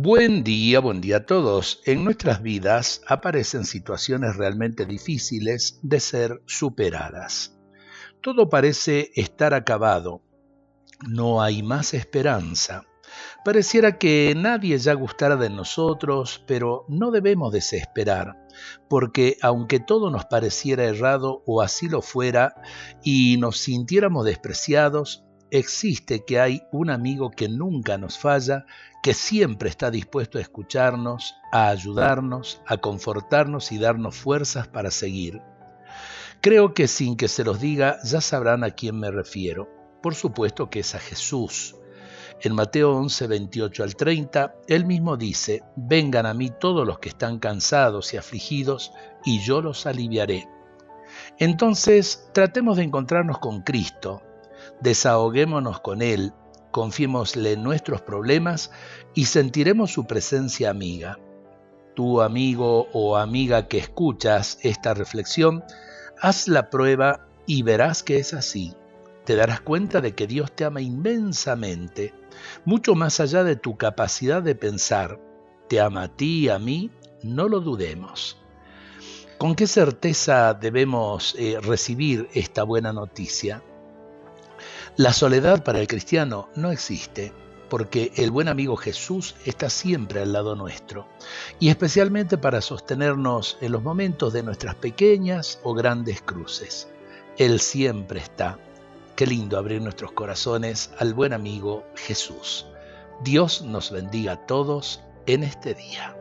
Buen día, buen día a todos. En nuestras vidas aparecen situaciones realmente difíciles de ser superadas. Todo parece estar acabado. No hay más esperanza. Pareciera que nadie ya gustara de nosotros, pero no debemos desesperar, porque aunque todo nos pareciera errado o así lo fuera, y nos sintiéramos despreciados, existe que hay un amigo que nunca nos falla, que siempre está dispuesto a escucharnos, a ayudarnos, a confortarnos y darnos fuerzas para seguir. Creo que sin que se los diga ya sabrán a quién me refiero. Por supuesto que es a Jesús. En Mateo 11, 28 al 30, él mismo dice, Vengan a mí todos los que están cansados y afligidos, y yo los aliviaré. Entonces, tratemos de encontrarnos con Cristo, Desahoguémonos con Él, confiémosle nuestros problemas y sentiremos su presencia amiga. Tu amigo o amiga que escuchas esta reflexión, haz la prueba y verás que es así. Te darás cuenta de que Dios te ama inmensamente, mucho más allá de tu capacidad de pensar. Te ama a ti y a mí, no lo dudemos. ¿Con qué certeza debemos eh, recibir esta buena noticia? La soledad para el cristiano no existe, porque el buen amigo Jesús está siempre al lado nuestro, y especialmente para sostenernos en los momentos de nuestras pequeñas o grandes cruces. Él siempre está. Qué lindo abrir nuestros corazones al buen amigo Jesús. Dios nos bendiga a todos en este día.